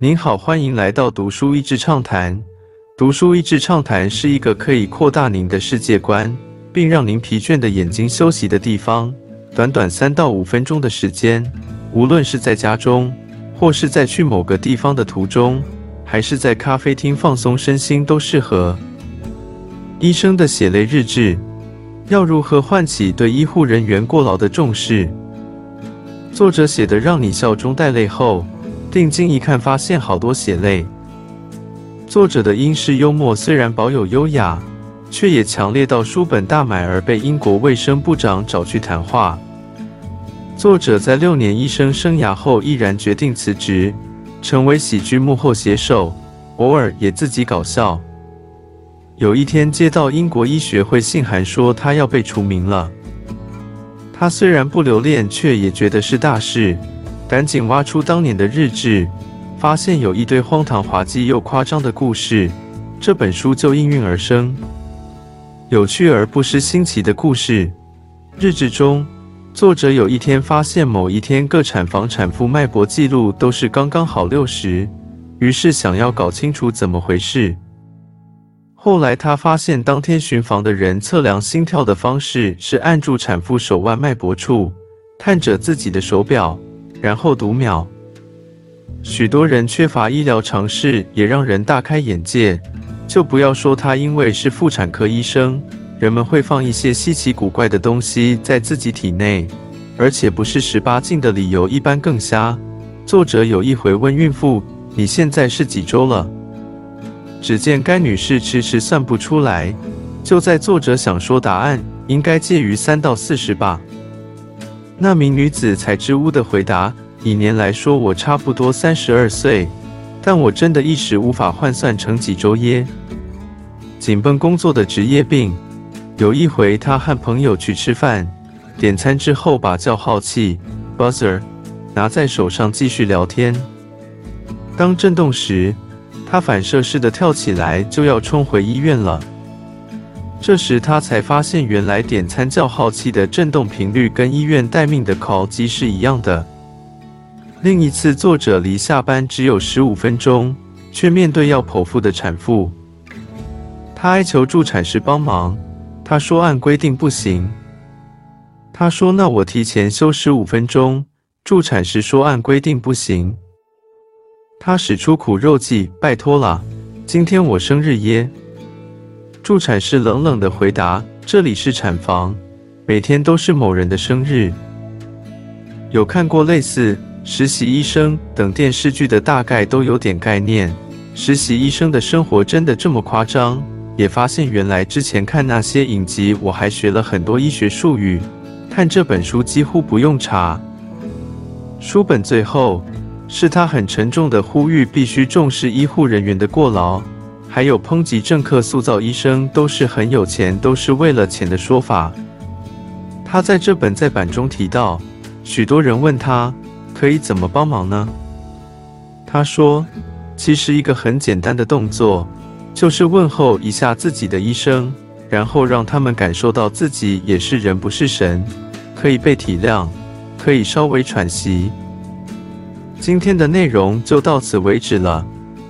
您好，欢迎来到读书益智畅谈。读书益智畅谈是一个可以扩大您的世界观，并让您疲倦的眼睛休息的地方。短短三到五分钟的时间，无论是在家中，或是在去某个地方的途中，还是在咖啡厅放松身心，都适合。医生的血泪日志：要如何唤起对医护人员过劳的重视？作者写的让你笑中带泪后。定睛一看，发现好多血泪。作者的英式幽默虽然保有优雅，却也强烈到书本大买而被英国卫生部长找去谈话。作者在六年医生生涯后，毅然决定辞职，成为喜剧幕后写手，偶尔也自己搞笑。有一天接到英国医学会信函，说他要被除名了。他虽然不留恋，却也觉得是大事。赶紧挖出当年的日志，发现有一堆荒唐、滑稽又夸张的故事，这本书就应运而生。有趣而不失新奇的故事。日志中，作者有一天发现某一天各产房产妇脉搏记录都是刚刚好六十，于是想要搞清楚怎么回事。后来他发现当天巡房的人测量心跳的方式是按住产妇手腕脉搏处，看着自己的手表。然后读秒，许多人缺乏医疗常识，也让人大开眼界。就不要说他因为是妇产科医生，人们会放一些稀奇古怪的东西在自己体内，而且不是十八禁的理由，一般更瞎。作者有一回问孕妇：“你现在是几周了？”只见该女士迟迟算不出来。就在作者想说答案应该介于三到四十吧。那名女子才支吾的回答：“以年来说，我差不多三十二岁，但我真的一时无法换算成几周耶。紧绷工作的职业病。有一回，他和朋友去吃饭，点餐之后把叫号器 （buzzer） 拿在手上继续聊天。当震动时，他反射式的跳起来，就要冲回医院了。”这时他才发现，原来点餐叫号器的震动频率跟医院待命的 call 机是一样的。另一次，作者离下班只有十五分钟，却面对要剖腹的产妇，他哀求助产士帮忙。他说按规定不行。他说那我提前休十五分钟。助产士说按规定不行。他使出苦肉计，拜托了，今天我生日耶。助产士冷冷的回答：“这里是产房，每天都是某人的生日。”有看过类似《实习医生》等电视剧的，大概都有点概念。实习医生的生活真的这么夸张？也发现原来之前看那些影集，我还学了很多医学术语。看这本书几乎不用查。书本最后是他很沉重的呼吁：必须重视医护人员的过劳。还有抨击政客塑造医生都是很有钱，都是为了钱的说法。他在这本再版中提到，许多人问他可以怎么帮忙呢？他说，其实一个很简单的动作，就是问候一下自己的医生，然后让他们感受到自己也是人，不是神，可以被体谅，可以稍微喘息。今天的内容就到此为止了。